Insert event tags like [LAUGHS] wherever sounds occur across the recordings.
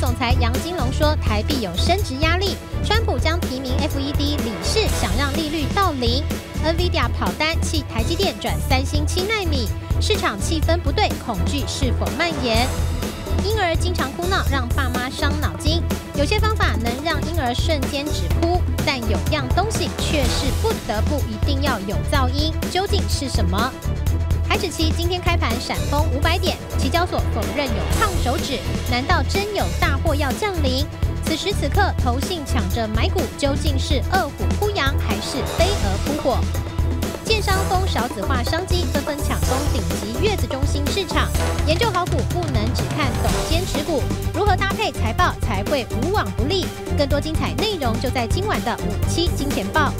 总裁杨金龙说，台币有升值压力，川普将提名 FED 理事，想让利率到零。NVIDIA 跑单弃台积电转三星七纳米，市场气氛不对，恐惧是否蔓延？婴儿经常哭闹，让爸妈伤脑筋。有些方法能让婴儿瞬间止哭，但有样东西却是不得不一定要有噪音，究竟是什么？台指期今天开盘闪崩五百点，期交所否认有胖手指，难道真有大祸要降临？此时此刻，投信抢着买股，究竟是饿虎扑羊还是飞蛾扑火？建商风少子化商机，纷纷抢攻顶级月子中心市场。研究好股不能只看董监持股，如何搭配财报才会无往不利？更多精彩内容就在今晚的五七金钱报。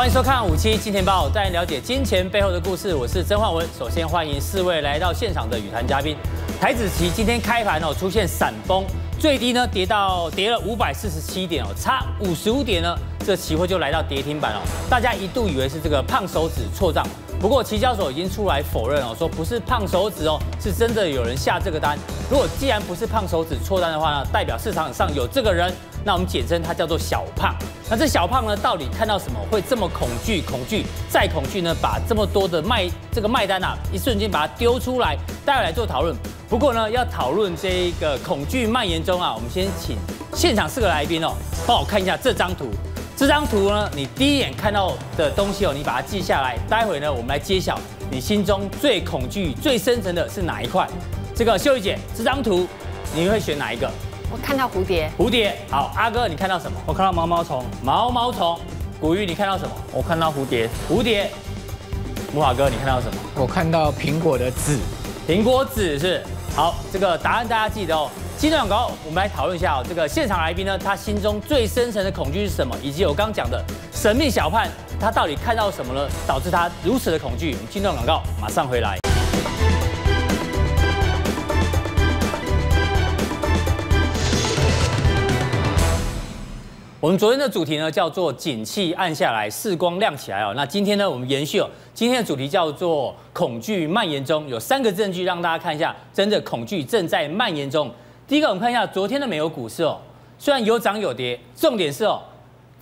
欢迎收看五七金钱报，带您了解金钱背后的故事。我是曾焕文。首先欢迎四位来到现场的与谈嘉宾。台指期今天开盘哦，出现闪崩，最低呢跌到跌了五百四十七点哦，差五十五点呢，这期货就来到跌停板哦。大家一度以为是这个胖手指错账，不过期交所已经出来否认哦，说不是胖手指哦，是真的有人下这个单。如果既然不是胖手指错单的话呢，代表市场上有这个人。那我们简称它叫做小胖。那这小胖呢，到底看到什么会这么恐惧？恐惧再恐惧呢？把这么多的卖这个卖单啊，一瞬间把它丢出来，待会来做讨论。不过呢，要讨论这一个恐惧蔓延中啊，我们先请现场四个来宾哦，帮我看一下这张图。这张图呢，你第一眼看到的东西哦，你把它记下来。待会呢，我们来揭晓你心中最恐惧、最深层的是哪一块。这个秀丽姐，这张图你会选哪一个？我看到蝴蝶，蝴蝶好。阿哥，你看到什么？我看到毛毛虫，毛毛虫。古玉，你看到什么？我看到蝴蝶，蝴蝶。木华哥，你看到什么？我看到苹果的籽，苹果籽是。好，这个答案大家记得哦。金钟广告，我们来讨论一下哦。这个现场来宾呢，他心中最深层的恐惧是什么？以及我刚刚讲的神秘小胖，他到底看到什么了，导致他如此的恐惧？我们金钟广告马上回来。我们昨天的主题呢，叫做“景气暗下来，世光亮起来”哦。那今天呢，我们延续哦，今天的主题叫做“恐惧蔓延中”，有三个证据让大家看一下，真的恐惧正在蔓延中。第一个，我们看一下昨天的美国股市哦，虽然有涨有跌，重点是哦，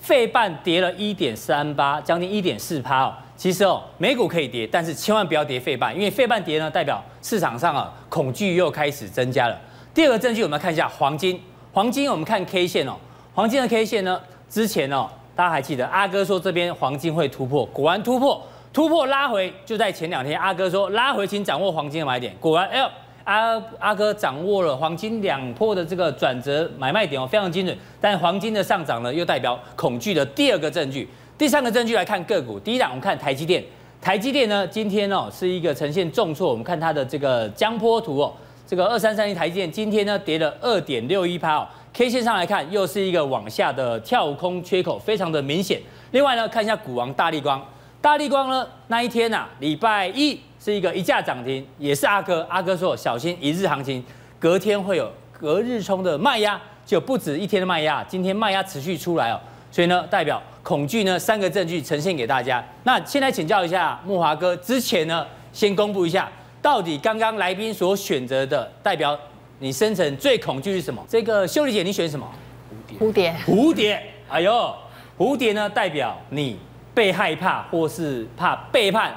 费半跌了一点三八，将近一点四趴哦。其实哦，美股可以跌，但是千万不要跌费半，因为费半跌呢，代表市场上啊恐惧又开始增加了。第二个证据，我们来看一下黄金，黄金我们看 K 线哦。黄金的 K 线呢？之前哦，大家还记得阿哥说这边黄金会突破，果然突破，突破拉回，就在前两天，阿哥说拉回，请掌握黄金的买点，果然，哎呦，阿阿哥掌握了黄金两波的这个转折买卖点哦，非常精准。但黄金的上涨呢，又代表恐惧的第二个证据。第三个证据来看个股，第一档我们看台积电，台积电呢今天哦是一个呈现重挫，我们看它的这个江波图哦，这个二三三一台积电今天呢跌了二点六一趴哦。K 线上来看，又是一个往下的跳空缺口，非常的明显。另外呢，看一下股王大立光，大立光呢那一天呐、啊，礼拜一是一个一价涨停，也是阿哥，阿哥说小心一日行情，隔天会有隔日冲的卖压，就不止一天的卖压，今天卖压持续出来哦，所以呢，代表恐惧呢三个证据呈现给大家。那先来请教一下木华哥，之前呢先公布一下，到底刚刚来宾所选择的代表。你深层最恐惧是什么？这个秀丽姐，你选什么？蝴蝶。蝴蝶。蝴蝶哎呦，蝴蝶呢，代表你被害怕或是怕背叛，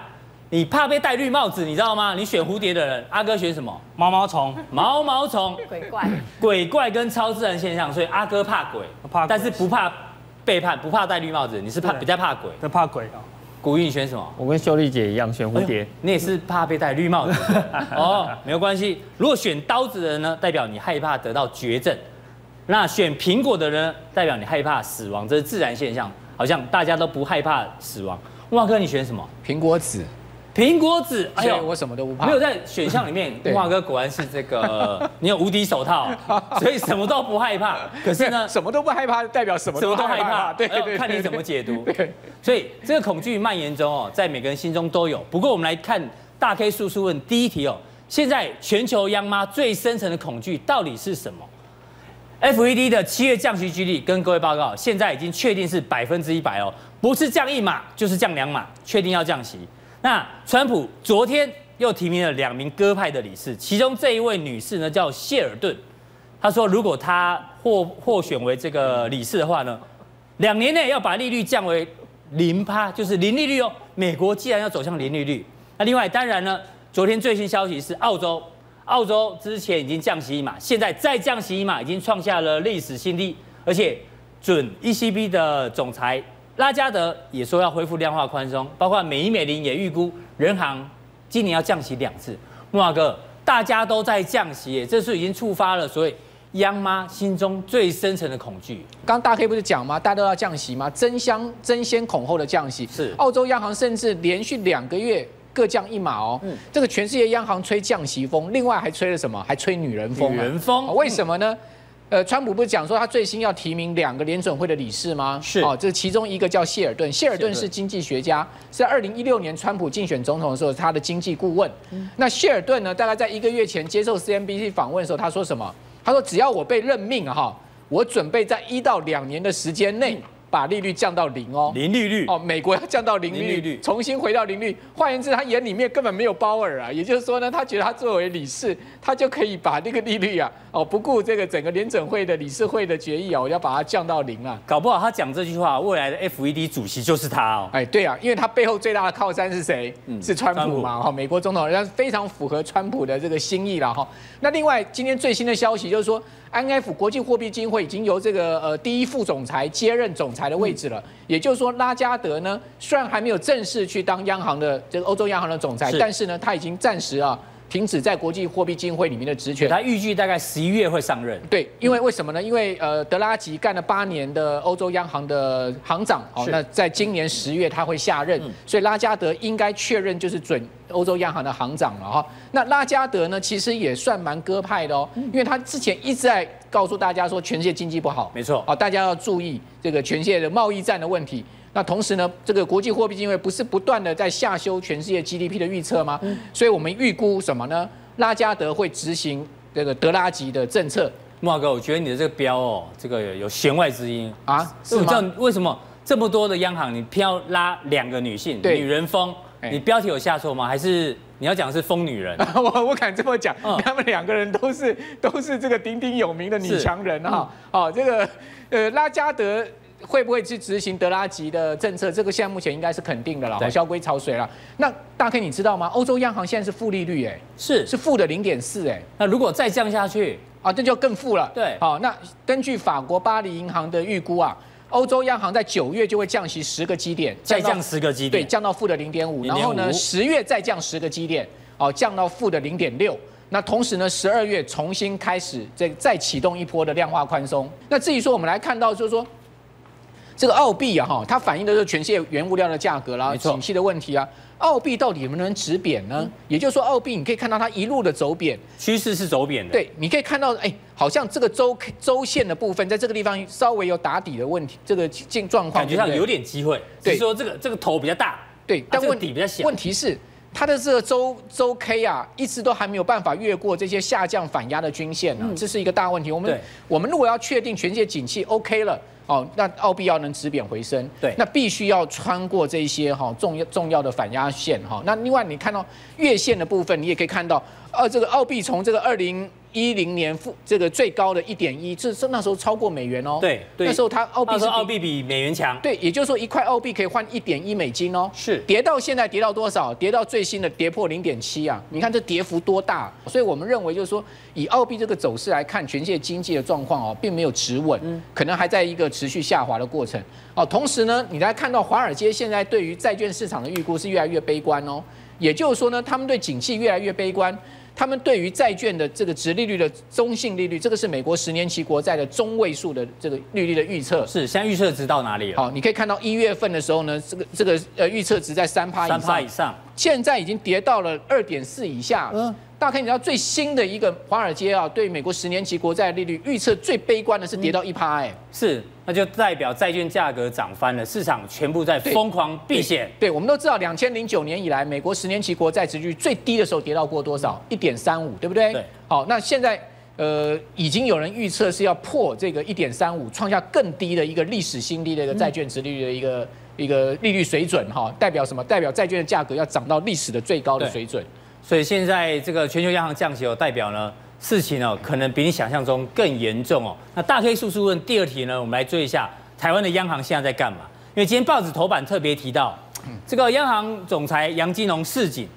你怕被戴绿帽子，你知道吗？你选蝴蝶的人，阿哥选什么？毛毛虫。毛毛虫。鬼怪。鬼怪跟超自然现象，所以阿哥怕鬼，怕鬼，但是不怕背叛，不怕戴绿帽子，你是怕比较怕鬼。都怕鬼啊。古玉，你选什么？我跟秀丽姐一样选蝴蝶。你也是怕被戴绿帽子 [LAUGHS] 哦，没有关系。如果选刀子的人呢，代表你害怕得到绝症；那选苹果的人，代表你害怕死亡，这是自然现象。好像大家都不害怕死亡。旺哥，你选什么？苹果籽。苹果籽，哎呦，我什么都不怕。没有在选项里面，[LAUGHS] 木华哥果然是这个，[LAUGHS] 你有无敌手套，[LAUGHS] 所以什么都不害怕。可是呢，什么都不害怕，代表什么都害怕。对对，看你怎么解读。所以这个恐惧蔓延中哦，在每个人心中都有。不过我们来看大 K 叔叔问第一题哦，现在全球央妈最深层的恐惧到底是什么？FED 的七月降息几率跟各位报告，现在已经确定是百分之一百哦，不是降一码就是降两码，确定要降息。那川普昨天又提名了两名鸽派的理事，其中这一位女士呢叫谢尔顿，她说如果她获获选为这个理事的话呢，两年内要把利率降为零趴，就是零利率哦。美国既然要走向零利率，那另外当然呢，昨天最新消息是澳洲。澳洲之前已经降息一码，现在再降息一码，已经创下了历史新低。而且，准 ECB 的总裁拉加德也说要恢复量化宽松，包括美银美林也预估人行今年要降息两次。慕驊哥，大家都在降息，这是已经触发了所谓央妈心中最深层的恐惧。刚刚大 K 不是讲吗？大家都要降息吗？争相争先恐后的降息。是，澳洲央行甚至连续两个月。各降一码哦，嗯，这个全世界央行吹降息风，另外还吹了什么？还吹女人风。女人风，为什么呢？呃，川普不是讲说他最新要提名两个联准会的理事吗？是哦，这其中一个叫谢尔顿，谢尔顿是经济学家，是在二零一六年川普竞选总统的时候他的经济顾问。那谢尔顿呢，大概在一个月前接受 CNBC 访问的时候，他说什么？他说只要我被任命哈，我准备在一到两年的时间内。把利率降到零哦，零利率哦，美国要降到零利率，重新回到零率。换言之，他眼里面根本没有鲍尔啊，也就是说呢，他觉得他作为理事，他就可以把这个利率啊，[LAUGHS] 哦，不顾这个整个联准会的理事会的决议啊，我要把它降到零啊。搞不好他讲这句话，未来的 FED 主席就是他哦。哎，对啊，因为他背后最大的靠山是谁？嗯，是川普嘛，哈，美国总统，人家非常符合川普的这个心意了哈。那另外，今天最新的消息就是说。IMF 国际货币基金会已经由这个呃第一副总裁接任总裁的位置了，嗯、也就是说拉加德呢，虽然还没有正式去当央行的这个欧洲央行的总裁，但是呢，他已经暂时啊停止在国际货币基金会里面的职权。他预计大概十一月会上任。对，因为为什么呢？因为呃德拉吉干了八年的欧洲央行的行长，哦，那在今年十月他会下任，嗯、所以拉加德应该确认就是准。欧洲央行的行长了哈，那拉加德呢，其实也算蛮鸽派的哦，因为他之前一直在告诉大家说全世界经济不好，没错，啊，大家要注意这个全世界的贸易战的问题。那同时呢，这个国际货币基金会不是不断的在下修全世界 GDP 的预测吗？所以我们预估什么呢？拉加德会执行这个德拉吉的政策。慕驊哥，我觉得你的这个标哦，这个有弦外之音啊，是吗？为什么这么多的央行你偏要拉两个女性，对女人风？你标题有下错吗？还是你要讲的是疯女人？[LAUGHS] 我我敢这么讲，嗯、他们两个人都是都是这个鼎鼎有名的女强人哈。嗯、哦，这个呃拉加德会不会去执行德拉吉的政策？这个现在目前应该是肯定的了，萧规潮水了。那大 K 你知道吗？欧洲央行现在是负利率哎，是是负的零点四哎。那如果再降下去啊，这就更负了。对，好，那根据法国巴黎银行的预估啊。欧洲央行在九月就会降息十个基点，再降十个基点，对，降到负的零点五。然后呢，十月再降十个基点，哦，降到负的零点六。那同时呢，十二月重新开始这再启动一波的量化宽松。那至于说我们来看到，就是说这个澳币啊，哈，它反映的是全世界原物料的价格啦，景气的问题啊。澳币到底能不能止贬呢？嗯、也就是说，澳币你可以看到它一路的走贬，趋势是走贬的。对，你可以看到，哎，好像这个周周线的部分在这个地方稍微有打底的问题，这个境状况感觉上有点机会。对，说这个这个头比较大，对，但问题比较小。问题是它的这个周周 K 啊，一直都还没有办法越过这些下降反压的均线呢、这是一个大问题。我们我们如果要确定全世界景气 OK 了。哦，那澳币要能止贬回升，对，那必须要穿过这些哈重要重要的反压线哈。那另外你看到月线的部分，你也可以看到，呃，这个澳币从这个二零一零年负这个最高的一点一，这是那时候超过美元哦。对，那时候它澳币是澳币比美元强。对，也就是说一块澳币可以换一点一美金哦。是，跌到现在跌到多少？跌到最新的跌破零点七啊！你看这跌幅多大？所以我们认为就是说，以澳币这个走势来看，全世界经济的状况哦，并没有止稳，可能还在一个持续下滑的过程。哦，同时呢，你来看到华尔街现在对于债券市场的预估是越来越悲观哦。也就是说呢，他们对景气越来越悲观。他们对于债券的这个值利率的中性利率，这个是美国十年期国债的中位数的这个利率的预测。是，现在预测值到哪里了？好，你可以看到一月份的时候呢，这个这个呃预测值在三趴以上，三趴以上，现在已经跌到了二点四以下。嗯。大家可以知道最新的一个华尔街啊，对美国十年期国债利率预测最悲观的是跌到一趴，哎，是，那就代表债券价格涨翻了，市场全部在疯狂避险。对，我们都知道，两千零九年以来，美国十年期国债值率最低的时候跌到过多少？一点三五，对不对？对。好，那现在呃，已经有人预测是要破这个一点三五，创下更低的一个历史新低的一个债券值利率的一个、嗯、一个利率水准哈，代表什么？代表债券的价格要涨到历史的最高的水准。所以现在这个全球央行降息，代表呢事情哦，可能比你想象中更严重哦。那大 K 叔叔问第二题呢，我们来追一下台湾的央行现在在干嘛？因为今天报纸头版特别提到，这个央行总裁杨金龙示警，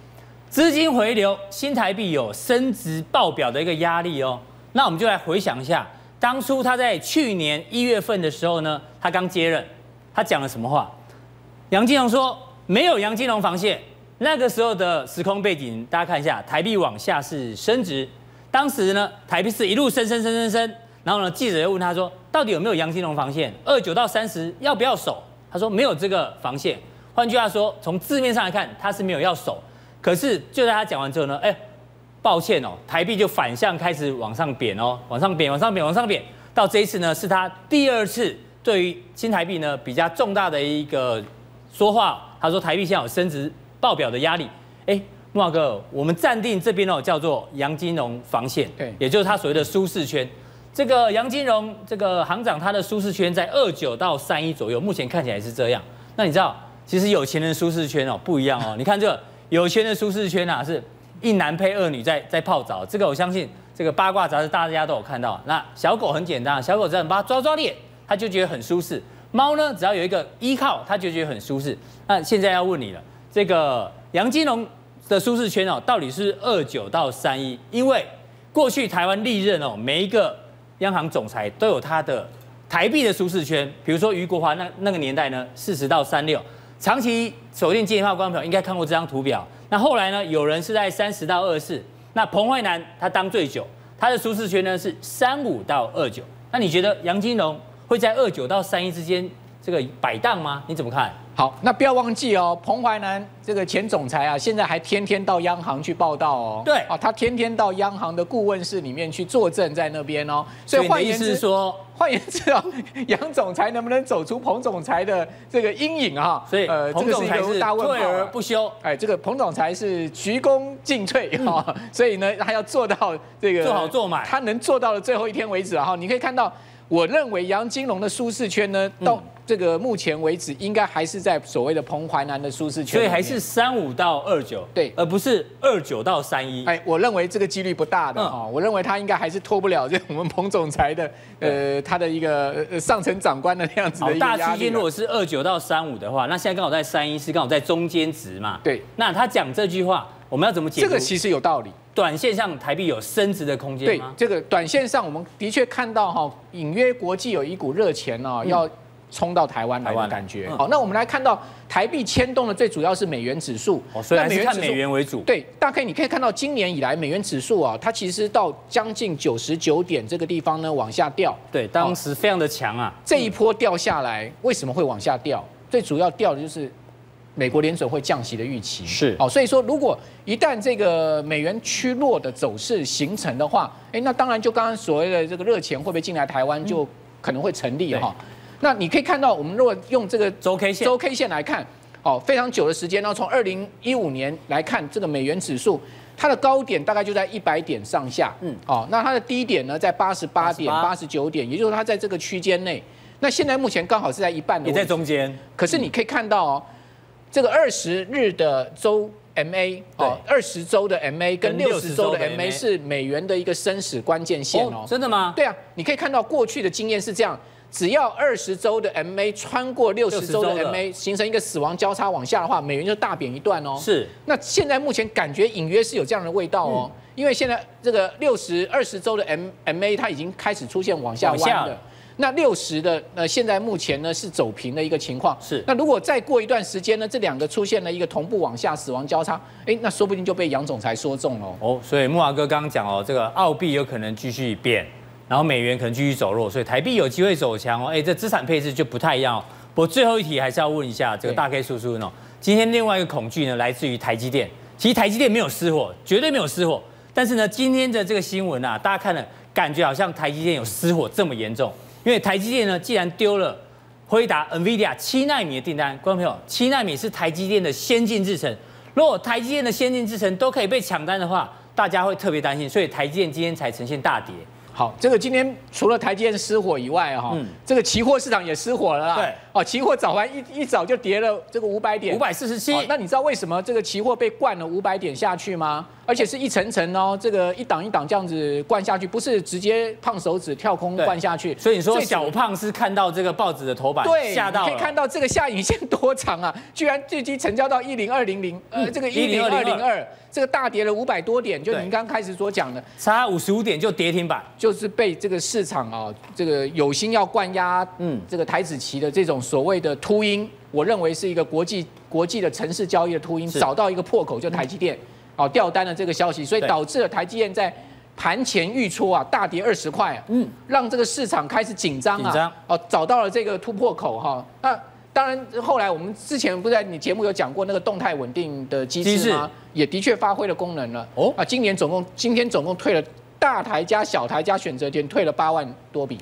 资金回流，新台币有升值爆表的一个压力哦。那我们就来回想一下，当初他在去年一月份的时候呢，他刚接任，他讲了什么话？杨金龙说没有杨金龙防线。那个时候的时空背景，大家看一下，台币往下是升值，当时呢，台币是一路升升升升升，然后呢，记者又问他说，到底有没有杨金龙防线？二九到三十要不要守？他说没有这个防线。换句话说，从字面上来看，他是没有要守。可是就在他讲完之后呢，哎。抱歉哦，台币就反向开始往上贬哦，往上贬，往上贬，往上贬，到这一次呢，是他第二次对于新台币呢比较重大的一个说话。他说台币现在有升值爆表的压力。哎，木华哥，我们暂定这边哦叫做杨金龙防线，对，也就是他所谓的舒适圈。这个杨金龙这个行长他的舒适圈在二九到三一左右，目前看起来是这样。那你知道，其实有钱人舒适圈哦不一样哦，你看这个有钱的舒适圈啊是。一男配二女在在泡澡，这个我相信这个八卦杂志大家都有看到。那小狗很简单，小狗只要把它抓抓脸，它就觉得很舒适。猫呢，只要有一个依靠，它就觉得很舒适。那现在要问你了，这个杨金龙的舒适圈哦，到底是二九到三一？因为过去台湾历任哦，每一个央行总裁都有他的台币的舒适圈。比如说余国华那那个年代呢，四十到三六。长期锁定金钱豹观众朋友应该看过这张图表。那后来呢？有人是在三十到二十四，那彭慧南他当最久，他的舒适圈呢是三五到二九。那你觉得杨金龙会在二九到三一之间这个摆荡吗？你怎么看？好，那不要忘记哦，彭淮南这个前总裁啊，现在还天天到央行去报道哦。对，啊，他天天到央行的顾问室里面去坐镇在那边哦。所以换言之说，换言之哦，[LAUGHS] 杨总裁能不能走出彭总裁的这个阴影啊？所以呃，彭总裁是退而不休。哎，这个彭总裁是鞠躬尽瘁哈、嗯，[LAUGHS] 所以呢，他要做到这个做好做满，他能做到的最后一天为止哈。你可以看到，我认为杨金龙的舒适圈呢，到。这个目前为止应该还是在所谓的彭淮南的舒适圈，所以还是三五到二九，对，而不是二九到三一。哎，我认为这个几率不大的哈、嗯，我认为他应该还是脱不了这我们彭总裁的 [LAUGHS] 呃他的一个上层长官的那样子的一个。大区间如果是二九到三五的话，那现在刚好在三一，是刚好在中间值嘛？对。那他讲这句话，我们要怎么解读？这个其实有道理。短线上台币有升值的空间吗？对，这个短线上我们的确看到哈，隐约国际有一股热钱哦，要。冲到台湾来的感觉。好，那我们来看到台币牵动的最主要是美元指数。哦，所以还是看美元为主。对，大概你可以看到今年以来美元指数啊，它其实到将近九十九点这个地方呢往下掉。对，当时非常的强啊。这一波掉下来，为什么会往下掉？最主要掉的就是美国联准会降息的预期。是。哦，所以说如果一旦这个美元趋弱的走势形成的话，哎，那当然就刚刚所谓的这个热钱会不会进来台湾，就可能会成立哈。那你可以看到，我们如果用这个周 K 线周 K 线来看，哦，非常久的时间，然后从二零一五年来看，这个美元指数它的高点大概就在一百点上下，嗯，哦，那它的低点呢在八十八点、八十九点，也就是说它在这个区间内。那现在目前刚好是在一半的，也在中间。可是你可以看到哦，这个二十日的周 MA，哦，二十周的 MA 跟六十周的 MA 是美元的一个生死关键线哦。真的吗？对啊，你可以看到过去的经验是这样。只要二十周的 MA 穿过六十周的 MA，形成一个死亡交叉往下的话，美元就大贬一段哦。是。那现在目前感觉隐约是有这样的味道哦，因为现在这个六十二十周的 M MA 它已经开始出现往下弯了。那六十的呃，现在目前呢是走平的一个情况。是。那如果再过一段时间呢，这两个出现了一个同步往下死亡交叉，哎，那说不定就被杨总裁说中了哦。所以木华哥刚刚讲哦，这个澳币有可能继续贬。然后美元可能继续走弱，所以台币有机会走强哦。哎，这资产配置就不太一样哦。不过最后一题还是要问一下这个大 K 叔叔呢。今天另外一个恐惧呢，来自于台积电。其实台积电没有失火，绝对没有失火。但是呢，今天的这个新闻啊，大家看了感觉好像台积电有失火这么严重。因为台积电呢，既然丢了辉达 NVIDIA 七纳米的订单，观众朋友，七纳米是台积电的先进制程。如果台积电的先进制程都可以被抢单的话，大家会特别担心，所以台积电今天才呈现大跌。好，这个今天除了台积电失火以外，哈、嗯，这个期货市场也失火了啦。对，哦，期货早盘一一早就跌了这个五百点，五百四十七。那你知道为什么这个期货被灌了五百点下去吗？而且是一层层哦，这个一档一档这样子灌下去，不是直接胖手指跳空灌下去。所以你说小胖是看到这个报纸的头版，对，吓到。可以看到这个下影线多长啊？居然最低成交到一零二零零，呃，这个一零二零二，这个大跌了五百多点。就您刚开始所讲的，差五十五点就跌停板，就是被这个市场啊，这个有心要灌压，嗯，这个台子棋的这种所谓的秃鹰，我认为是一个国际国际的城市交易的秃鹰，找到一个破口，就台积电。哦，掉单的这个消息，所以导致了台积电在盘前预戳啊大跌二十块，嗯，让这个市场开始紧张啊，哦，找到了这个突破口哈。那当然，后来我们之前不是在你节目有讲过那个动态稳定的机制吗？也的确发挥了功能了。哦，啊，今年总共今天总共退了大台加小台加选择权退了八万多笔，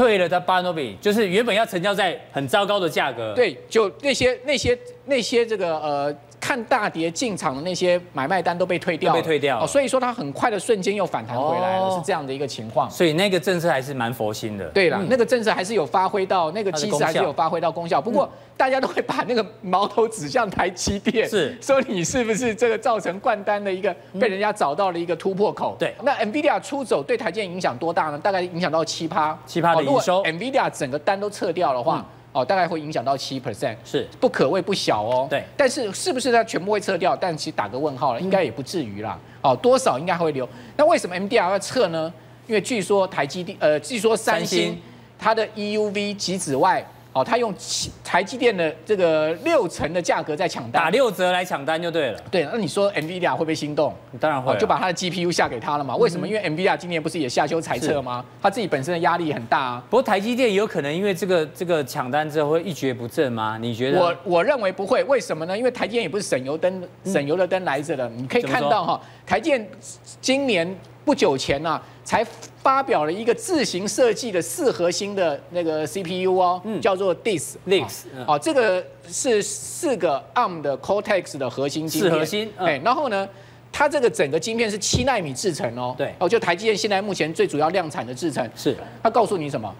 退了他巴诺比，就是原本要成交在很糟糕的价格，对，就那些那些那些这个呃。看大跌进场的那些买卖单都被退掉，被退掉，所以说它很快的瞬间又反弹回来了，是这样的一个情况。所以那个政策还是蛮佛心的。对了，那个政策还是有发挥到，那个机制还是有发挥到功效。不过大家都会把那个矛头指向台积电，是说你是不是这个造成灌单的一个被人家找到了一个突破口？对。那 NVIDIA 出走对台积电影响多大呢？大概影响到七趴，七趴的营收。NVIDIA 整个单都撤掉的话。哦，大概会影响到七 percent，是不可谓不小哦。对，但是是不是它全部会撤掉？但其实打个问号了，应该也不至于啦。哦，多少应该会留。那为什么 NVIDIA 要撤呢？因为据说台积电，呃，据说三星它的 EUV 极紫外。哦，他用台积电的这个六成的价格在抢单，打六折来抢单就对了。对，那你说 NVIDIA 会不会心动？当然会，就把他的 GPU 下给他了嘛。为什么？因为 NVIDIA 今年不是也下修裁测吗？他自己本身的压力很大啊。不过台积电有可能因为这个这个抢单之后会一蹶不振吗？你觉得？我我认为不会。为什么呢？因为台积电也不是省油灯省油的灯来着的。你可以看到哈，台积电今年不久前呢、啊。才发表了一个自行设计的四核心的那个 CPU 哦，嗯、叫做 DIS DIS 哦，这个是四个 ARM 的 Cortex 的核心晶片。四核心，哎、嗯，然后呢，它这个整个晶片是七纳米制成哦，对，哦，就台积电现在目前最主要量产的制成。是，它告诉你什么？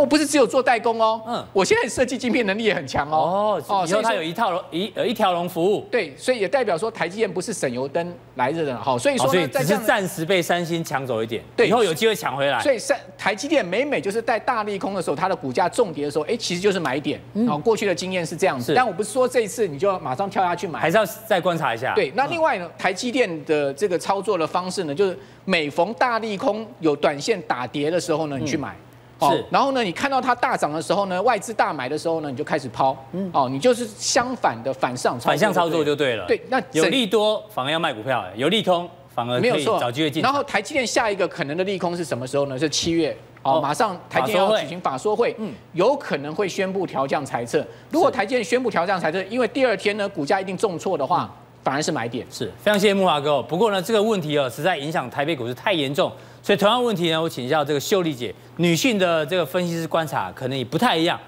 我不是只有做代工哦，嗯，我现在设计晶片能力也很强哦，哦，以后它有一套一呃一条龙服务，对，所以也代表说台积电不是省油灯来着的，好，所以说呢，只是暂时被三星抢走一点，对，以后有机会抢回来。所以三台积电每每就是在大利空的时候，它的股价重跌的时候，哎，其实就是买点，好，过去的经验是这样子，但我不是说这一次你就要马上跳下去买，还是要再观察一下。对，那另外呢，台积电的这个操作的方式呢，就是每逢大利空有短线打跌的时候呢，你去买。是，然后呢，你看到它大涨的时候呢，外资大买的时候呢，你就开始抛，嗯，哦，你就是相反的反上操作，反向操作就对了。对，那有利多反而要卖股票，有利空反而没有错找机会进。然后台积电下一个可能的利空是什么时候呢？是七月，哦，马上台积电要举行法说会，嗯，有可能会宣布调降财测。如果台积电宣布调降财测，因为第二天呢，股价一定重挫的话，反而是买点。是非常谢谢慕驊哥。不过呢，这个问题哦，实在影响台北股市太严重。所以同样问题呢，我请教这个秀丽姐，女性的这个分析师观察可能也不太一样。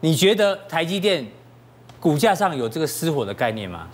你觉得台积电股价上有这个失火的概念吗？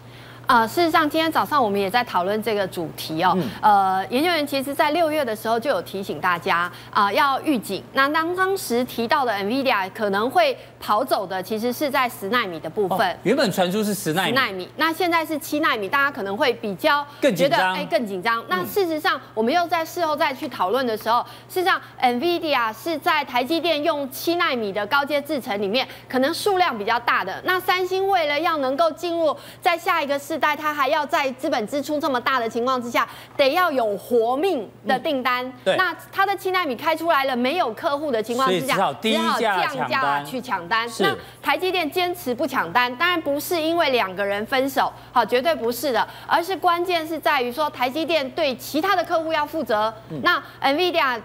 呃，事实上，今天早上我们也在讨论这个主题哦。嗯、呃，研究员其实在六月的时候就有提醒大家啊、呃，要预警。那当当时提到的 NVIDIA 可能会跑走的，其实是在十纳米的部分。哦、原本传出是十纳米，十纳米，那现在是七纳米，大家可能会比较觉得哎更紧张。那事实上，我们又在事后再去讨论的时候，事实上 NVIDIA 是在台积电用七纳米的高阶制程里面，可能数量比较大的。那三星为了要能够进入在下一个世代，它还要在资本支出这么大的情况之下，得要有活命的订单。嗯、对，那它的七纳米开出来了，没有客户的情况之下，只好低价降价去抢单。那台积电坚持不抢单，当然不是因为两个人分手，好，绝对不是的，而是关键是在于说台积电对其他的客户要负责。嗯、那 NVIDIA。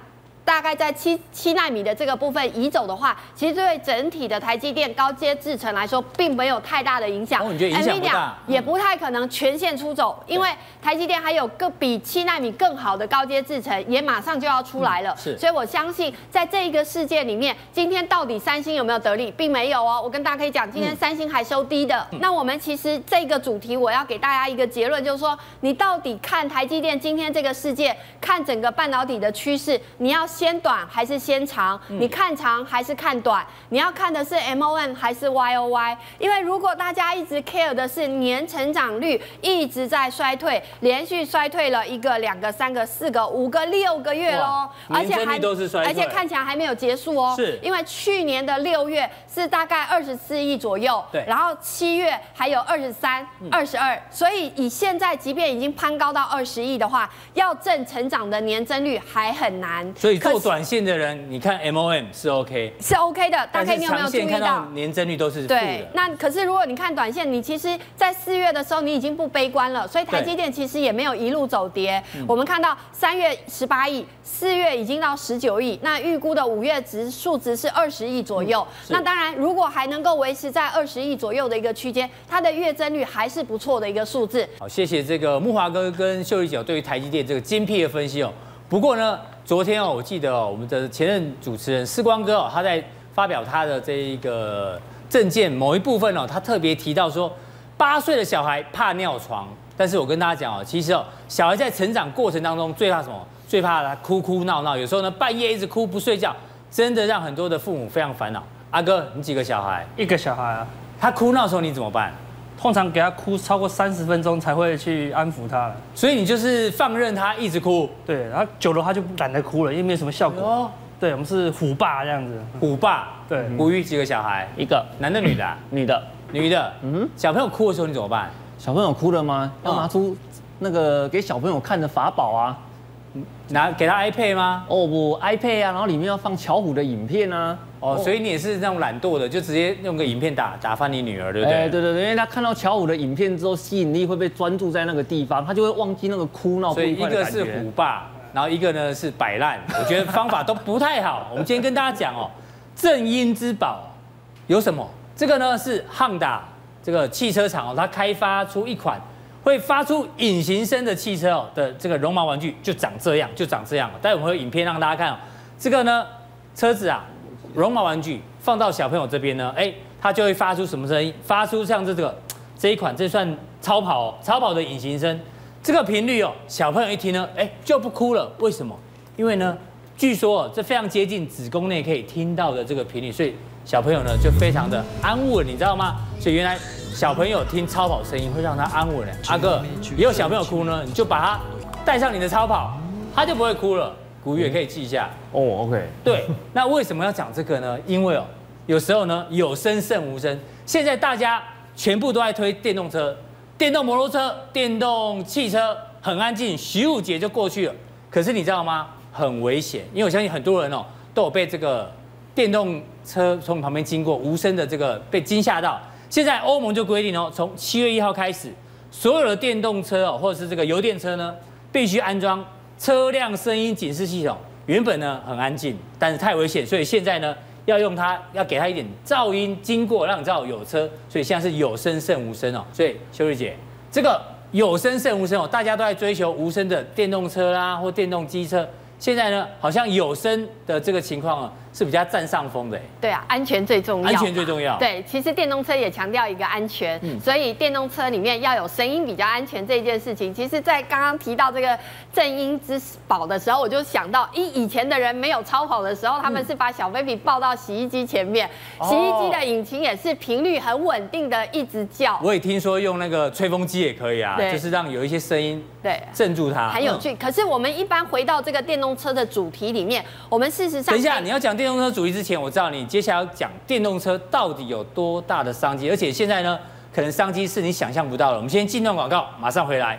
大概在七七纳米的这个部分移走的话，其实对整体的台积电高阶制程来说，并没有太大的影响。哦，你觉得影响不大？也不太可能全线出走，因为台积电还有个比七纳米更好的高阶制程，也马上就要出来了。是，所以我相信在这一个世界里面，今天到底三星有没有得利，并没有哦。我跟大家可以讲，今天三星还收低的。那我们其实这个主题，我要给大家一个结论，就是说，你到底看台积电今天这个世界，看整个半导体的趋势，你要先短还是先长？你看长还是看短？你要看的是 MOM 还是 YOY？因为如果大家一直 care 的是年成长率一直在衰退，连续衰退了一个、两个、三个、四个、五个、六个月喽，而且还而且看起来还没有结束哦。是，因为去年的六月是大概二十四亿左右，对，然后七月还有二十三、二十二，所以以现在即便已经攀高到二十亿的话，要正成长的年增率还很难。所以做短线的人，你看 MOM 是 OK，是 OK 的。大概你有没有注意到年增率都是负的？对，那可是如果你看短线，你其实，在四月的时候你已经不悲观了，所以台积电其实也没有一路走跌。我们看到三月十八亿，四月已经到十九亿，那预估的五月值数值是二十亿左右。那当然，如果还能够维持在二十亿左右的一个区间，它的月增率还是不错的一个数字。好，谢谢这个木华哥跟秀丽姐对于台积电这个精辟的分析哦。不过呢，昨天哦，我记得哦，我们的前任主持人世光哥哦，他在发表他的这一个政见某一部分哦，他特别提到说，八岁的小孩怕尿床，但是我跟大家讲哦，其实哦，小孩在成长过程当中最怕什么？最怕他哭哭闹闹，有时候呢半夜一直哭不睡觉，真的让很多的父母非常烦恼。阿哥，你几个小孩？一个小孩啊。他哭闹的时候你怎么办？通常给他哭超过三十分钟才会去安抚他。所以你就是放任他一直哭。对，然后久了他就懒得哭了，因为没有什么效果。哦，对，我们是虎爸这样子。虎爸。对。哺育几个小孩？一个。男的女的？女的。女的。嗯。小朋友哭的时候你怎么办？小朋友哭了吗？要拿出那个给小朋友看的法宝啊。拿给他 iPad 吗？哦不，iPad 啊，然后里面要放巧虎的影片啊。哦，所以你也是那种懒惰的，就直接用个影片打打翻你女儿，对不对？对对对，因为他看到巧虎的影片之后，吸引力会被专注在那个地方，他就会忘记那个哭闹。所以一个是虎爸，然后一个呢是摆烂，我觉得方法都不太好。我们今天跟大家讲哦，[LAUGHS] 正音之宝有什么？这个呢是 Honda 这个汽车厂哦，它开发出一款。会发出隐形声的汽车哦的这个绒毛玩具就长这样，就长这样。待会我们会有影片让大家看哦。这个呢，车子啊，绒毛玩具放到小朋友这边呢，哎，它就会发出什么声音？发出像这个这一款，这算超跑哦，超跑的隐形声。这个频率哦，小朋友一听呢，哎，就不哭了。为什么？因为呢，据说，这非常接近子宫内可以听到的这个频率，所以小朋友呢就非常的安稳，你知道吗？所以原来。小朋友听超跑声音会让他安稳的。阿哥，也有小朋友哭呢，你就把他带上你的超跑，他就不会哭了。古语也可以记一下哦。OK，对。那为什么要讲这个呢？因为哦，有时候呢有声胜无声。现在大家全部都在推电动车、电动摩托车、电动汽车，很安静，十五节就过去了。可是你知道吗？很危险，因为我相信很多人哦都有被这个电动车从旁边经过无声的这个被惊吓到。现在欧盟就规定哦，从七月一号开始，所有的电动车哦，或者是这个油电车呢，必须安装车辆声音警示系统。原本呢很安静，但是太危险，所以现在呢要用它，要给它一点噪音经过，让你知道有车。所以现在是有声胜无声哦。所以秀丽姐，这个有声胜无声哦，大家都在追求无声的电动车啦，或电动机车。现在呢，好像有声的这个情况啊。是比较占上风的，对啊，安全最重要，安全最重要。对，其实电动车也强调一个安全，嗯，所以电动车里面要有声音比较安全这一件事情，其实，在刚刚提到这个镇阴之宝的时候，我就想到，以以前的人没有超跑的时候，他们是把小 baby 抱到洗衣机前面，嗯、洗衣机的引擎也是频率很稳定的一直叫。我也听说用那个吹风机也可以啊，就是让有一些声音对镇住它，很有趣。嗯、可是我们一般回到这个电动车的主题里面，我们事实上，等一下你要讲电。电动车主题之前，我知道你接下来要讲电动车到底有多大的商机，而且现在呢，可能商机是你想象不到的。我们先进段广告，马上回来。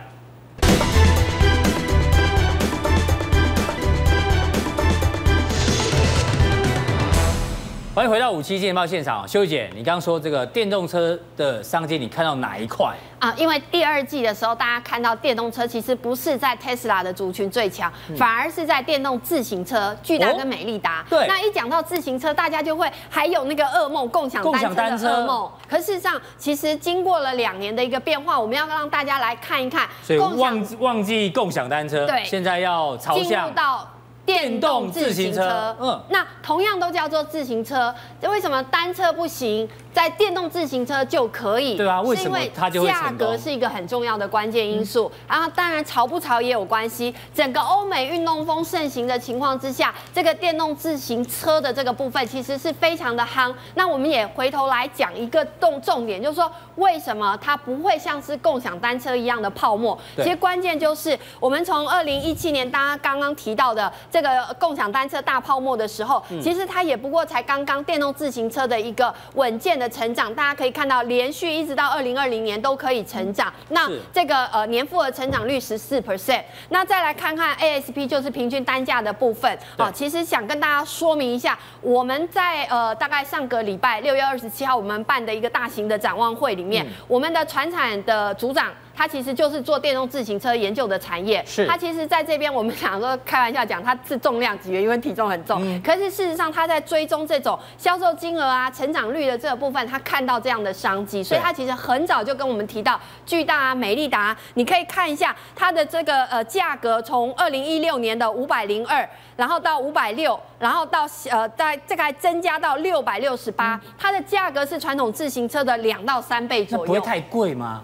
欢迎回到五七金钱爆现场，秀姐，你刚刚说这个电动车的商机，你看到哪一块啊？因为第二季的时候，大家看到电动车其实不是在 Tesla 的族群最强，嗯、反而是在电动自行车，巨大跟美利达。哦、对，那一讲到自行车，大家就会还有那个噩梦，共享单车的噩梦。可事实上，其实经过了两年的一个变化，我们要让大家来看一看。所以忘忘记共享单车，对，现在要朝向到。电动自行车，嗯，那同样都叫做自行车，为什么单车不行？在电动自行车就可以，对啊，为什么它就会？价格是一个很重要的关键因素，然后当然潮不潮也有关系。整个欧美运动风盛行的情况之下，这个电动自行车的这个部分其实是非常的夯。那我们也回头来讲一个重重点，就是说为什么它不会像是共享单车一样的泡沫？其实关键就是我们从二零一七年大家刚刚提到的这个共享单车大泡沫的时候，其实它也不过才刚刚电动自行车的一个稳健的。成长，大家可以看到，连续一直到二零二零年都可以成长。那这个呃年复合成长率十四 percent。那再来看看 ASP，就是平均单价的部分。好，其实想跟大家说明一下，我们在呃大概上个礼拜六月二十七号我们办的一个大型的展望会里面，我们的船产的组长。它其实就是做电动自行车研究的产业。是。它其实在这边，我们想说开玩笑讲，它是重量级的，因为体重很重。嗯。可是事实上，它在追踪这种销售金额啊、成长率的这个部分，它看到这样的商机，所以它其实很早就跟我们提到巨大啊、美利达。你可以看一下它的这个呃价格，从二零一六年的五百零二，然后到五百六，然后到呃在这个还增加到六百六十八，它的价格是传统自行车的两到三倍左右。不会太贵吗？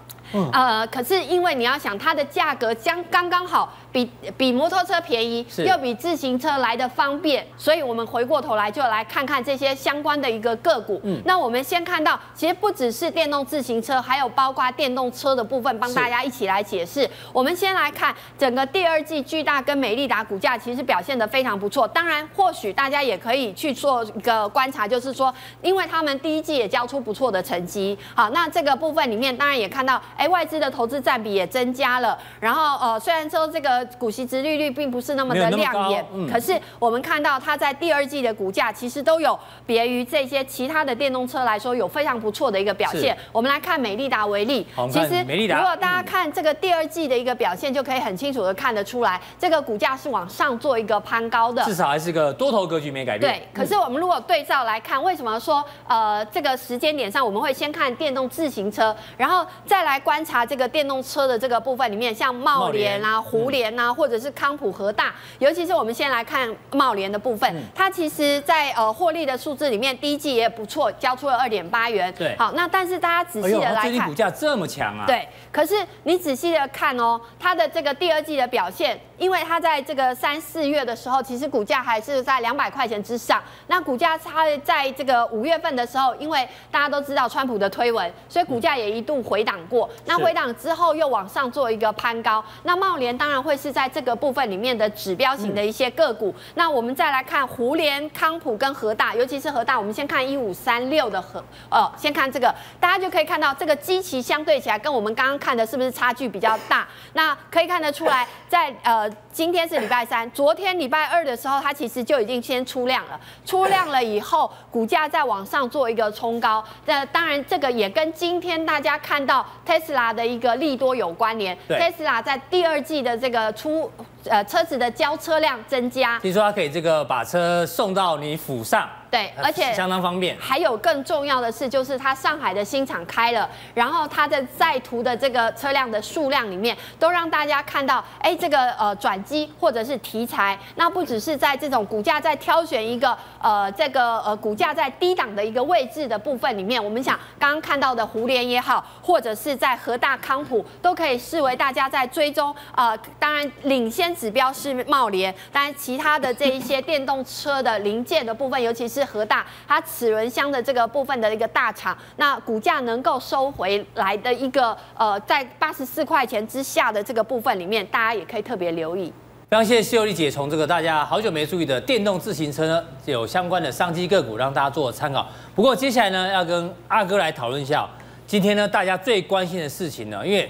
呃，可是因为你要想它的价格将刚刚好。比比摩托车便宜，又比自行车来的方便，所以我们回过头来就来看看这些相关的一个个股。嗯，那我们先看到，其实不只是电动自行车，还有包括电动车的部分，帮大家一起来解释。我们先来看整个第二季，巨大跟美利达股价其实表现得非常不错。当然，或许大家也可以去做一个观察，就是说，因为他们第一季也交出不错的成绩。好，那这个部分里面，当然也看到，哎，外资的投资占比也增加了。然后，呃，虽然说这个。股息值利率并不是那么的亮眼，嗯、可是我们看到它在第二季的股价其实都有别于这些其他的电动车来说有非常不错的一个表现。我们来看美利达为例，其实如果大家看这个第二季的一个表现，就可以很清楚的看得出来，这个股价是往上做一个攀高的，至少还是个多头格局没改变。对，可是我们如果对照来看，为什么说呃这个时间点上我们会先看电动自行车，然后再来观察这个电动车的这个部分里面，像茂联啊、胡联啊。或者是康普和大，尤其是我们先来看茂联的部分，嗯、它其实在呃获利的数字里面，第一季也不错，交出了二点八元。对，好，那但是大家仔细的来看，最近股价这么强啊？对，可是你仔细的看哦，它的这个第二季的表现，因为它在这个三四月的时候，其实股价还是在两百块钱之上。那股价它在这个五月份的时候，因为大家都知道川普的推文，所以股价也一度回档过。嗯、那回档之后又往上做一个攀高。那茂联当然会是在。这个部分里面的指标型的一些个股，嗯、那我们再来看胡联、康普跟和大，尤其是和大，我们先看一五三六的和，呃，先看这个，大家就可以看到这个基期相对起来跟我们刚刚看的是不是差距比较大？那可以看得出来，在呃今天是礼拜三，昨天礼拜二的时候，它其实就已经先出量了，出量了以后，股价再往上做一个冲高。那当然这个也跟今天大家看到特斯拉的一个利多有关联。特斯拉在第二季的这个出呃，车子的交车量增加，听说它可以这个把车送到你府上。对，而且相当方便。还有更重要的是，就是它上海的新厂开了，然后它的在途的这个车辆的数量里面，都让大家看到，哎，这个呃转机或者是题材，那不只是在这种股价在挑选一个呃这个呃股价在低档的一个位置的部分里面，我们想刚刚看到的胡联也好，或者是在和大康普，都可以视为大家在追踪。呃，当然领先指标是茂联，当然其他的这一些电动车的零件的部分，尤其是核大，它齿轮箱的这个部分的一个大厂，那股价能够收回来的一个呃，在八十四块钱之下的这个部分里面，大家也可以特别留意。非常谢谢秀丽姐从这个大家好久没注意的电动自行车呢，有相关的商机个股让大家做参考。不过接下来呢，要跟阿哥来讨论一下，今天呢大家最关心的事情呢，因为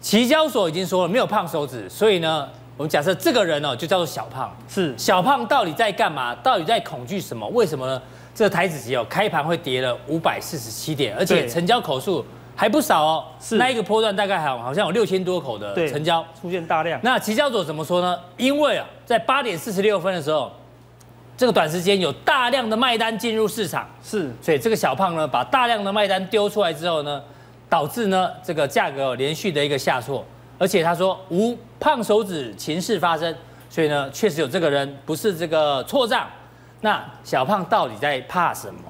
期交所已经说了没有胖手指，所以呢。我们假设这个人哦，就叫做小胖。是小胖到底在干嘛？到底在恐惧什么？为什么呢？这个台子期哦，开盘会跌了五百四十七点，而且成交口数还不少哦。是那一个波段大概好好像有六千多口的成交出现大量。那期交所怎么说呢？因为啊，在八点四十六分的时候，这个短时间有大量的卖单进入市场，是，所以这个小胖呢，把大量的卖单丢出来之后呢，导致呢这个价格连续的一个下挫，而且他说无胖手指情事发生，所以呢确实有这个人不是这个错账。那小胖到底在怕什么？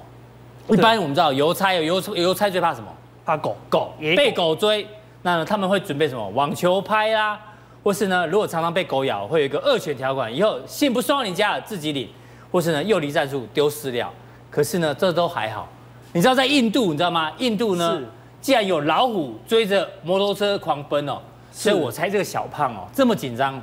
一般我们知道邮差有邮邮差最怕什么？怕狗狗被狗追。那他们会准备什么？网球拍啦，或是呢，如果常常被狗咬，会有一个恶犬条款，以后信不送到你家了自己领，或是呢，诱离战术丢饲料。可是呢，这都还好。你知道在印度，你知道吗？印度呢，既然有老虎追着摩托车狂奔哦，所以我猜这个小胖哦这么紧张，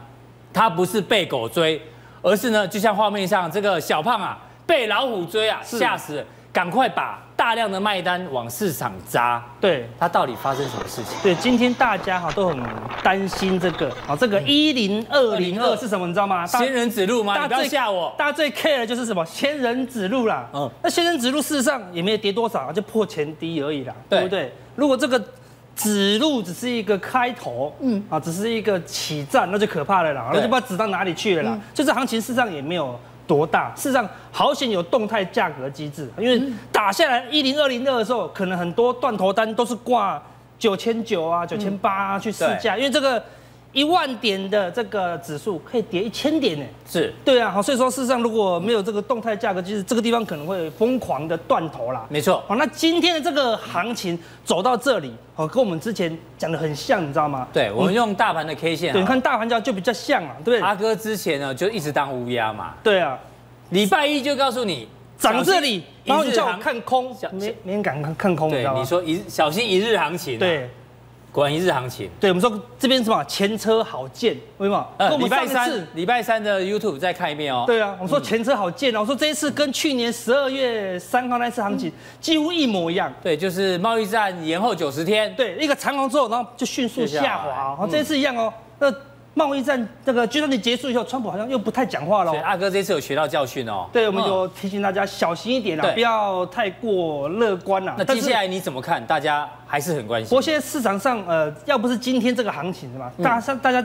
他不是被狗追。而是呢，就像画面上这个小胖啊，被老虎追啊，吓死了，赶快把大量的卖单往市场砸。对，他到底发生什么事情？对，今天大家哈都很担心这个，啊，这个一零二零二是什么？你知道吗？仙人指路吗？大家不要吓我。大家最 care 的就是什么？仙人指路啦。嗯，那仙人指路事实上也没有跌多少，就破前低而已啦，对不对？如果这个。指路只是一个开头，嗯。啊，只是一个起站，那就可怕了啦，那就不知道指到哪里去了啦。就是行情事实上也没有多大，事实上好险有动态价格机制，因为打下来一零二零二的时候，可能很多断头单都是挂九千九啊、九千八去试价，因为这个。一万点的这个指数可以跌一千点呢，是对啊，好，所以说事实上如果没有这个动态价格，就是这个地方可能会疯狂的断头啦。没错，好，那今天的这个行情走到这里，好，跟我们之前讲的很像，你知道吗？对，我们用大盘的 K 线，对，你看大盘价就比较像啊，对。阿哥之前呢就一直当乌鸦嘛，对啊，礼拜一就告诉你涨这里，然后你叫我看空，没没人敢看看空，对，你说一小心一日行情，对。果然一日行情，对我们说这边什么前车好鉴，为什么？呃，礼拜三，礼拜三的 YouTube 再看一遍哦。对啊，我们说前车好鉴哦，我说这一次跟去年十二月三号那次行情几乎一模一样。对，就是贸易战延后九十天，对，一个长红之后，然后就迅速下滑，然后这一次一样哦。那贸易战这个就算你结束以后，川普好像又不太讲话了。阿哥这次有学到教训哦。对，我们就提醒大家小心一点啦，不要太过乐观啦。那接下来你怎么看？大家还是很关心。不过现在市场上，呃，要不是今天这个行情是吧？大家大家